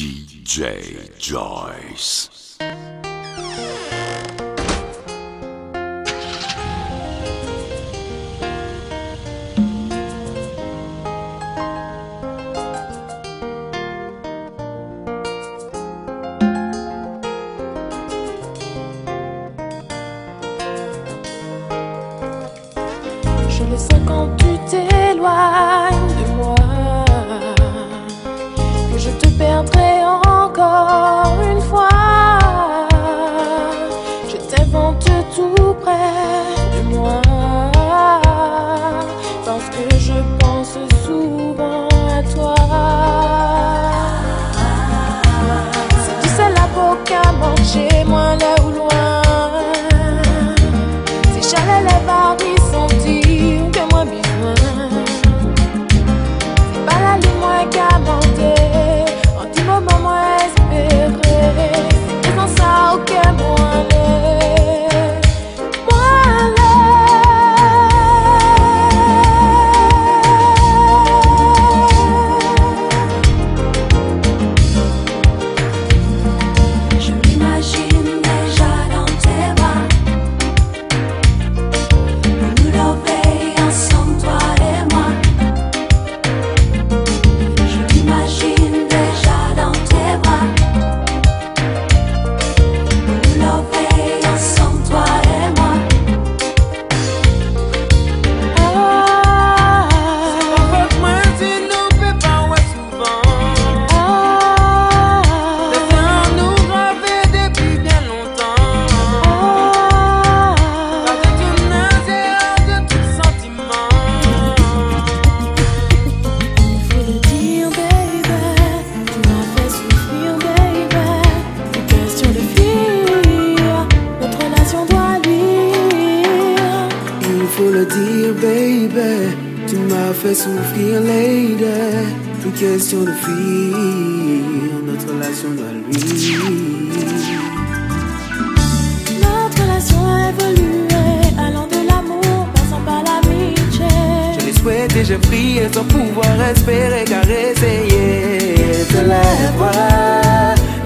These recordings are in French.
DJ Joyce.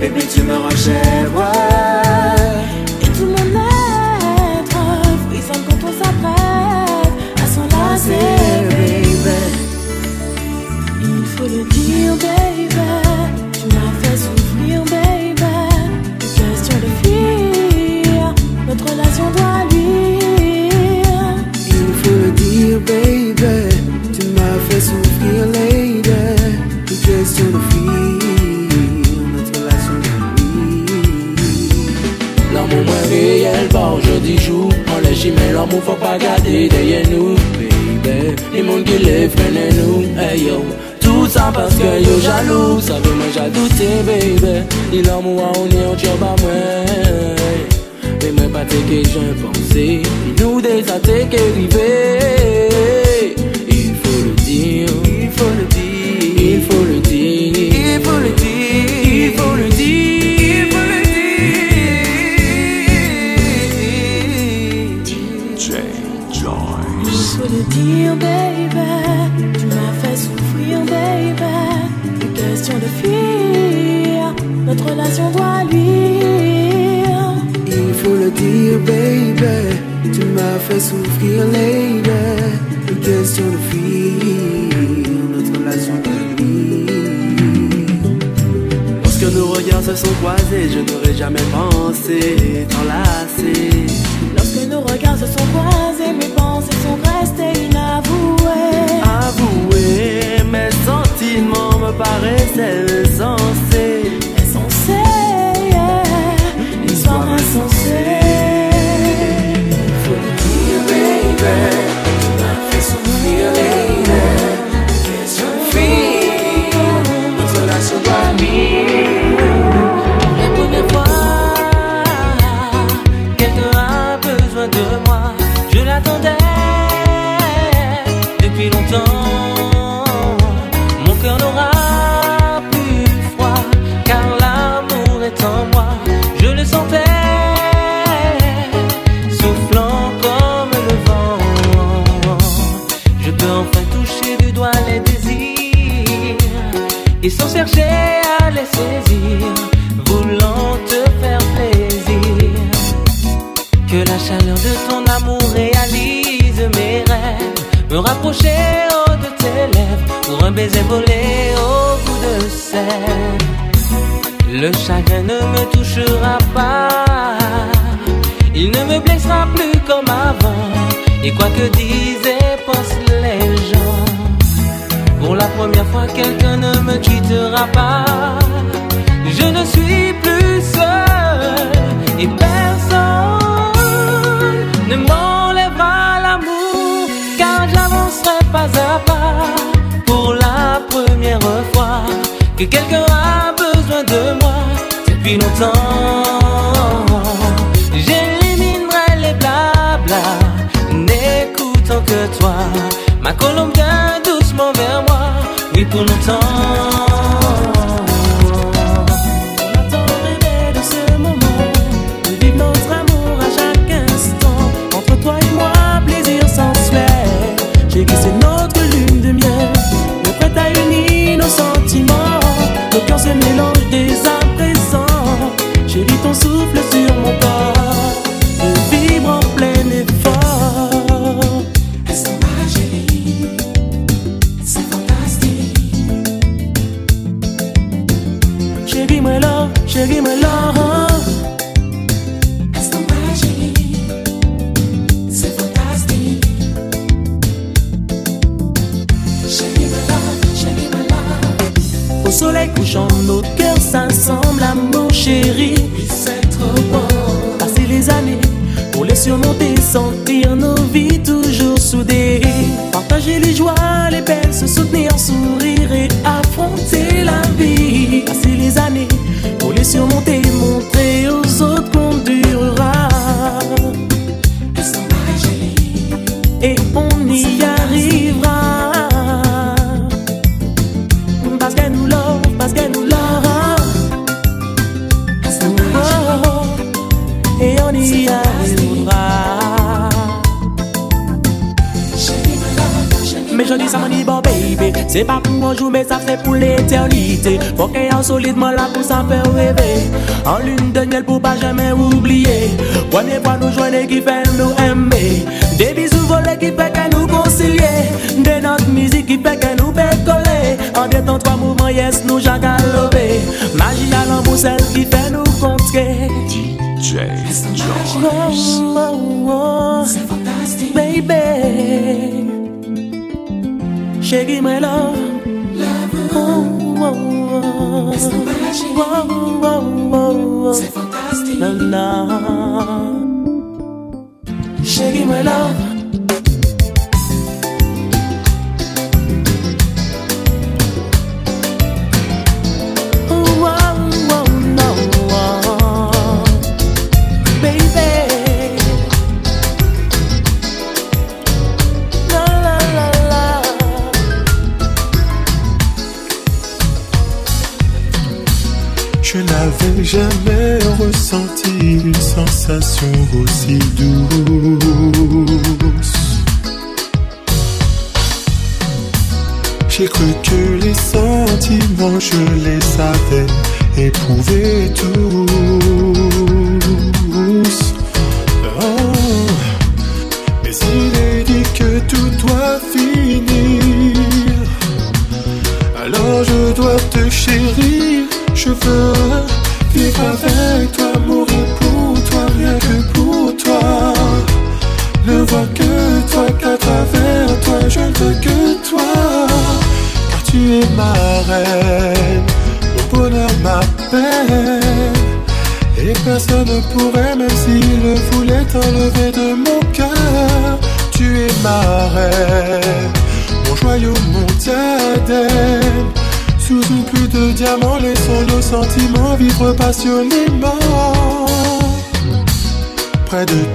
Baby, tu me rejettes. e Il faut le dire, baby, tu m'as fait souffrir, lady. Une question de fuir notre relation de Lorsque nos regards se sont croisés, je n'aurais jamais pensé t'enlacer. Lorsque nos regards se sont croisés, mes pensées sont restées inavouées. Avouées, mes sentiments me paraissaient insensés. sua razão ser. Foi aqui, baby. me rapprocher oh, de tes lèvres pour un baiser volé au bout de scène. Le chagrin ne me touchera pas, il ne me blessera plus comme avant. Et quoi que disent et pensent les gens, pour la première fois quelqu'un ne me quittera pas. Je ne suis plus seul et personne ne m'en pour la première fois que quelqu'un a besoin de moi depuis longtemps. J'éliminerai les blabla, n'écoutant que toi. Ma colombe vient doucement vers moi, oui pour longtemps. Souffle sur mon corps, solidement là pour ça faire rêver. En lune de miel pour pas jamais oublier. Première fois nous joindre qui fait nous aimer. Des bisous volés qui fait que nous concilier. De notre musique qui fait que nous pécoler En détente trois mouvements, yes, nous jacalover Magie à l'amour, celle qui fait nous contrer DJ Oh, Joyce. oh, oh, baby. Chérie, my love. Oh, oh, oh. Oh, oh, oh. Na, na. Chérie, my love. Aussi douce. J'ai cru que les sentiments, je les savais éprouver tous. Passionnément. Près de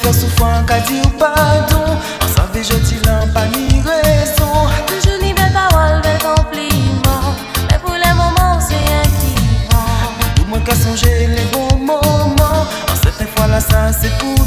Faire souvent un cadeau pardon, ensemble jeté un panier son. Je n'y vais pas mal vers compliments, mais pour les moments c'est un qui vend. Du moins qu'à songer les bons moments, en cette fois là ça c'est pour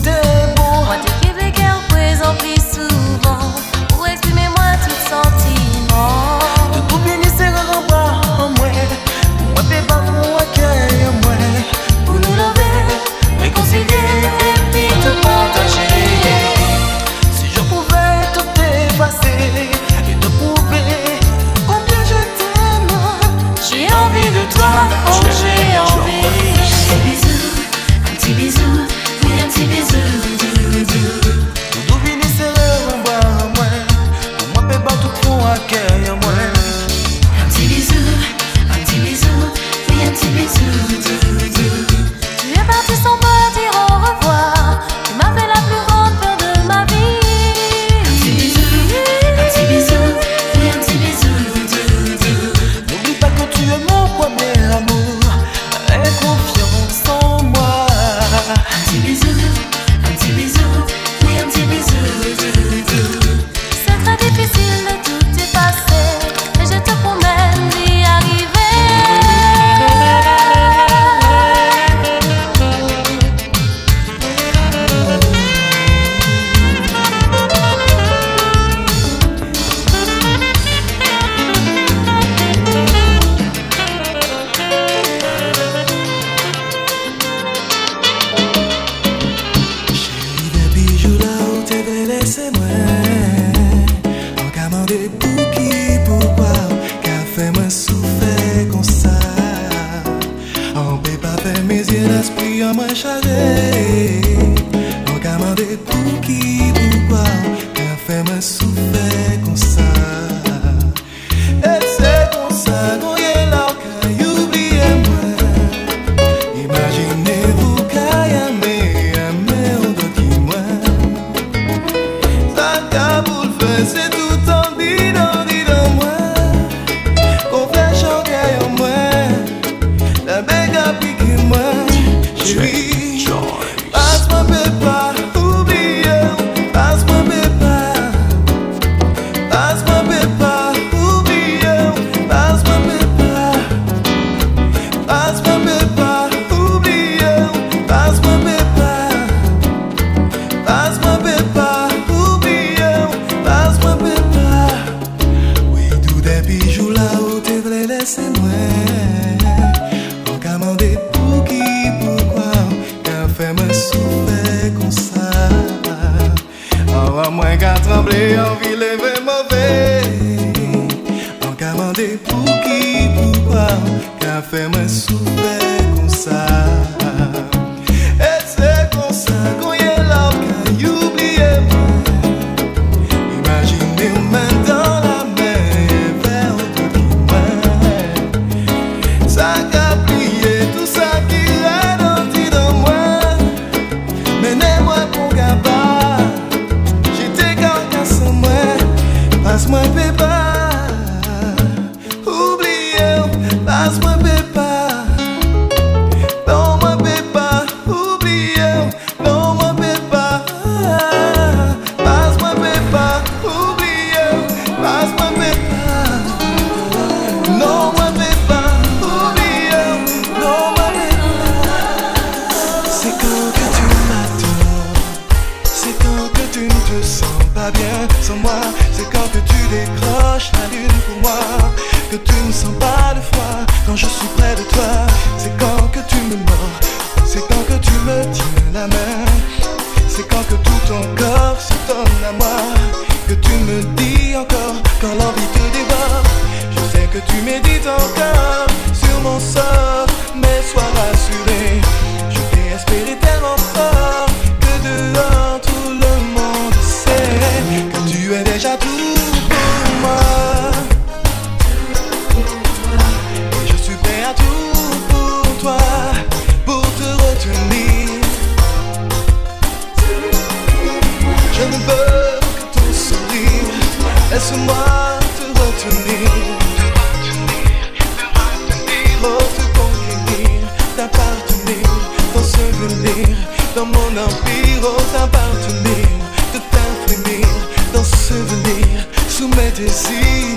dizer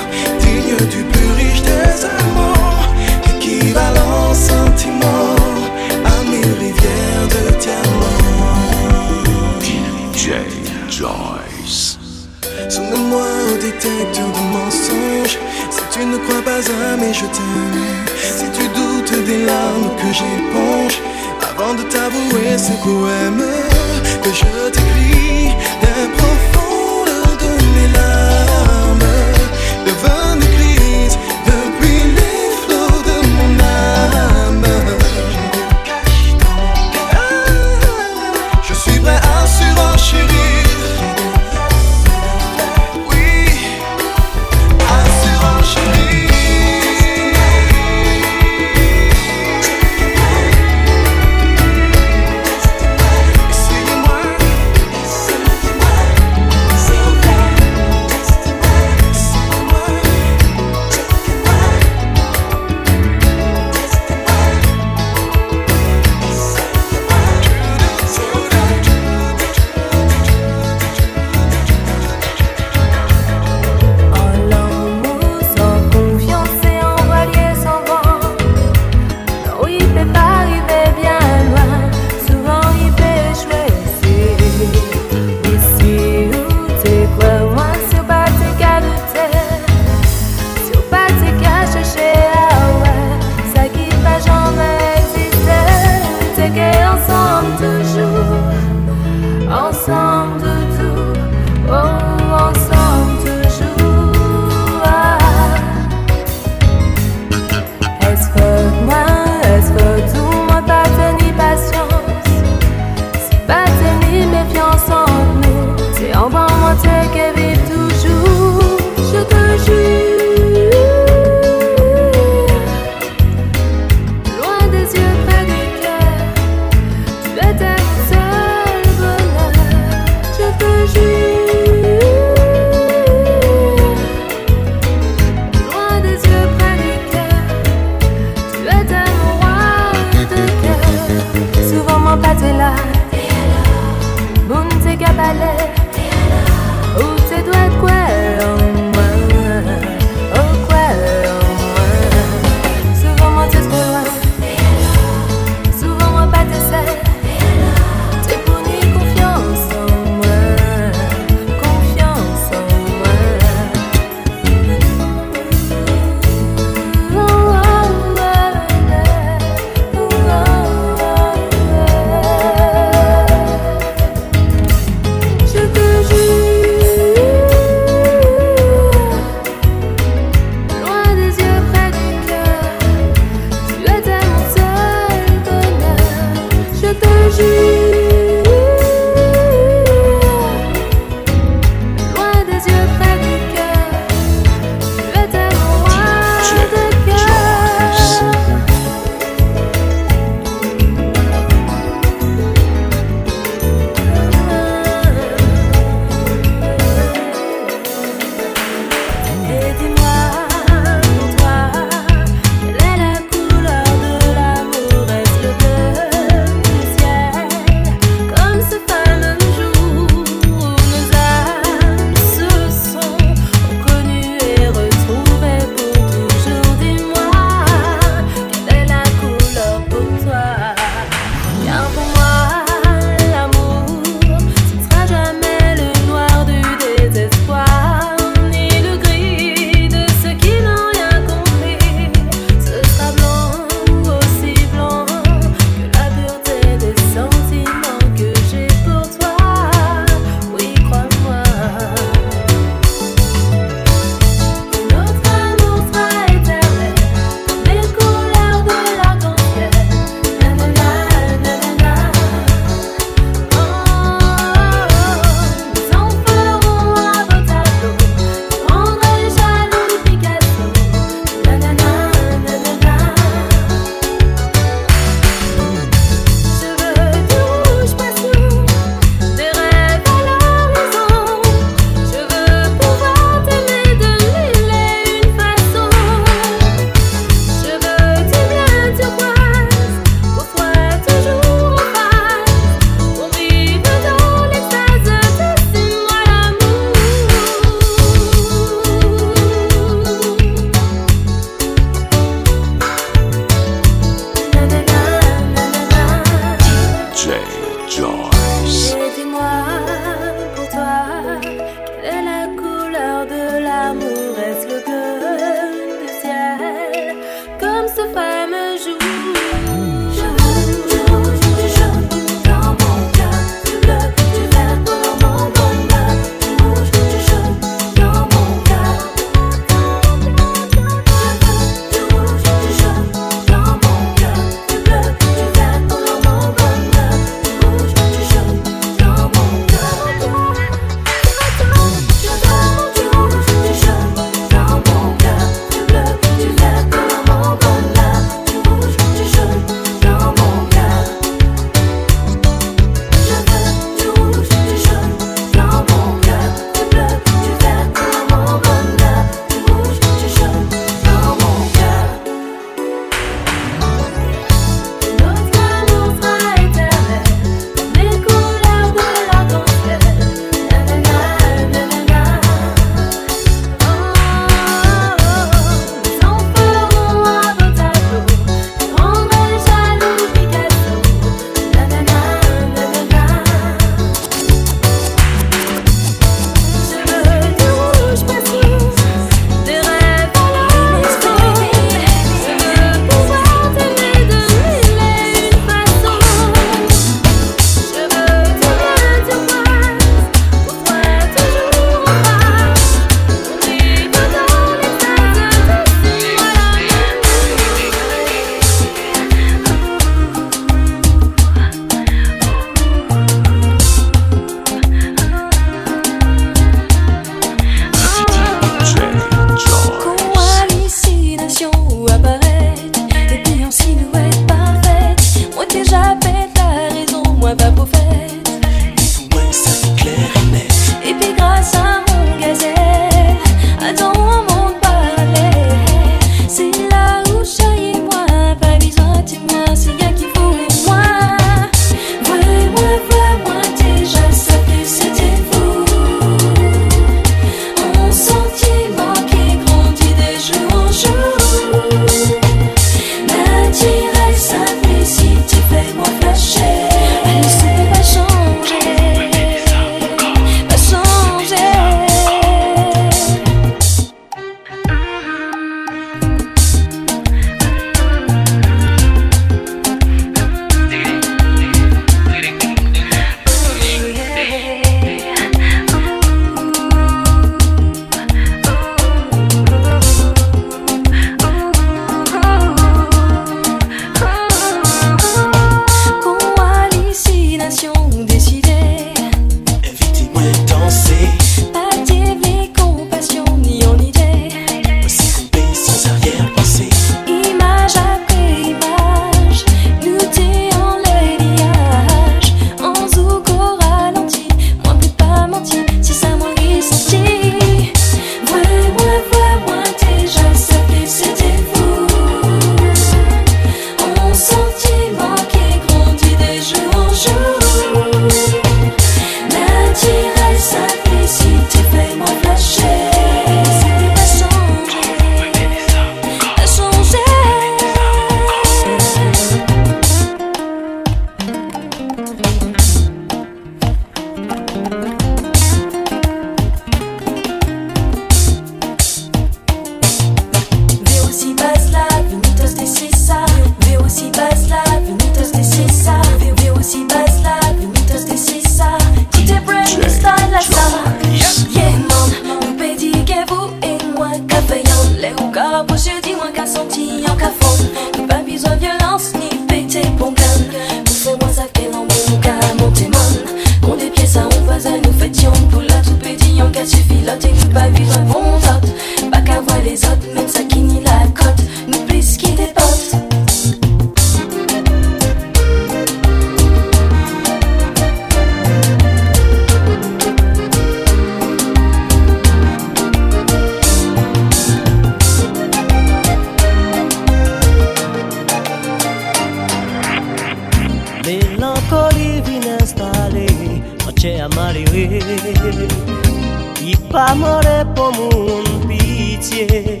Mort pour mon pitié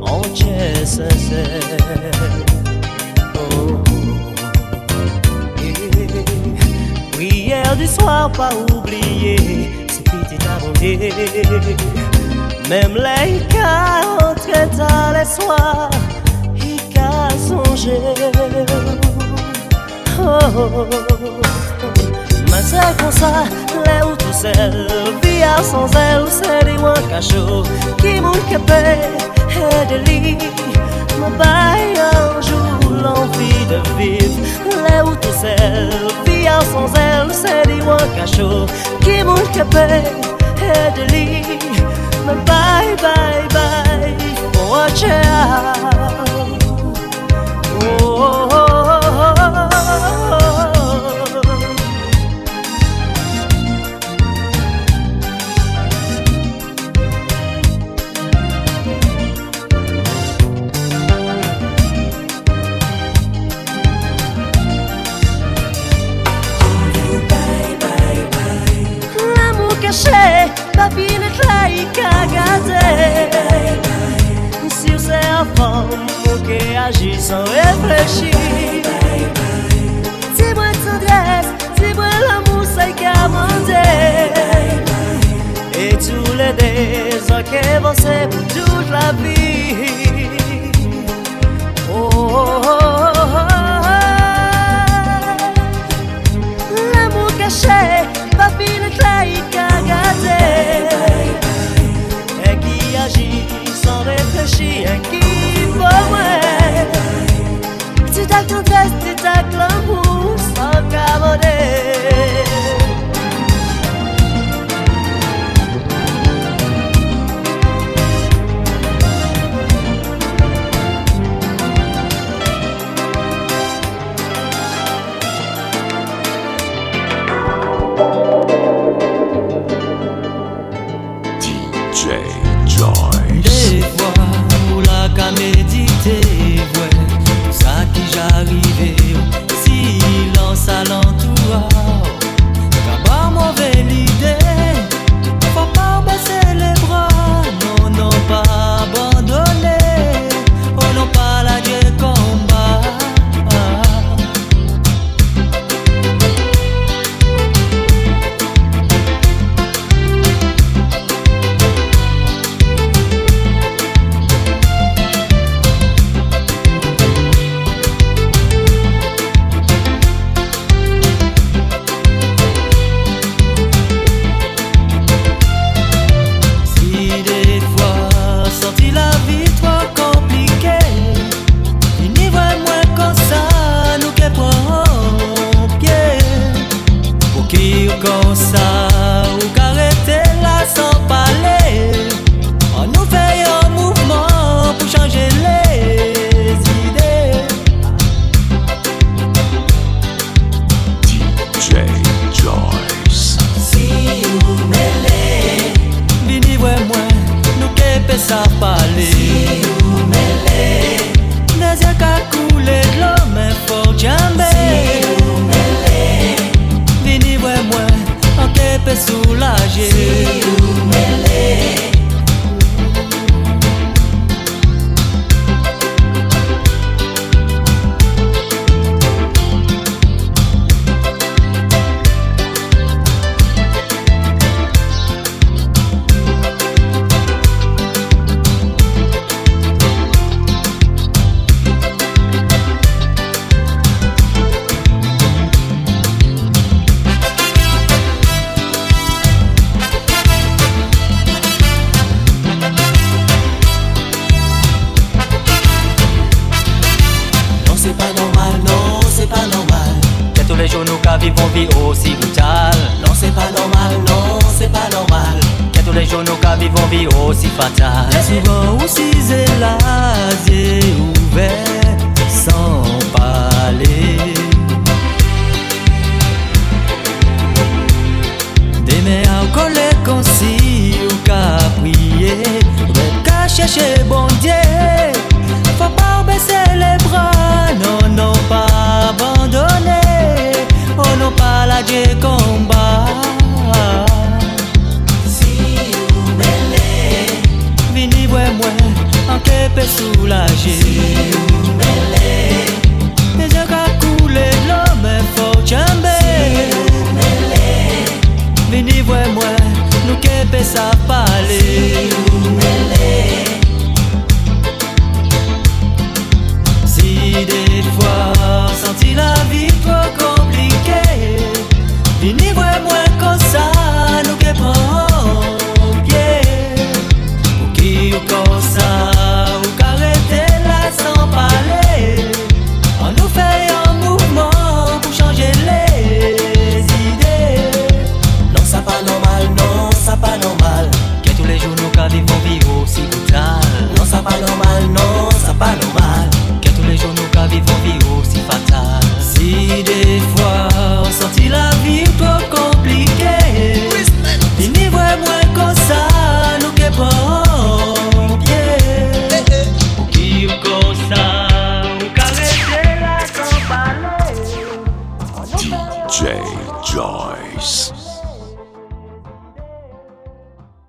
En sincère Oh, eh. Prière du soir pas oublier. C'est petit abondé Même les cas entre les soirs Il qu'a songé Ma sœur comme ça, là où tout seul. Via sans elle, c'est des moins cachot Qui m'ont capé et de lit Me baille un jour l'envie de vivre. Là où tout seul. Via sans elle, c'est des moins cachot Qui m'ont capé et de lit Me baille, bye, bye Watch caché, la vie n'est là, il qu'a gardé Sur ces enfants, qui agit sans réfléchir Dis-moi tendresse, dis-moi l'amour, ça y a mandé Et tous les désirs qui vont c'est pour toute la vie Oh, oh, oh, oh, oh. L'amour caché, pas fini agit sans réfléchir, qui moi Tu t'as tu t'as l'amour sans cavaler mwen anke pe soulaje. Si mbele Te zè ka koule lo men fò chèmbe Si mbele Vini vwe mwen nou ke sa pale. Si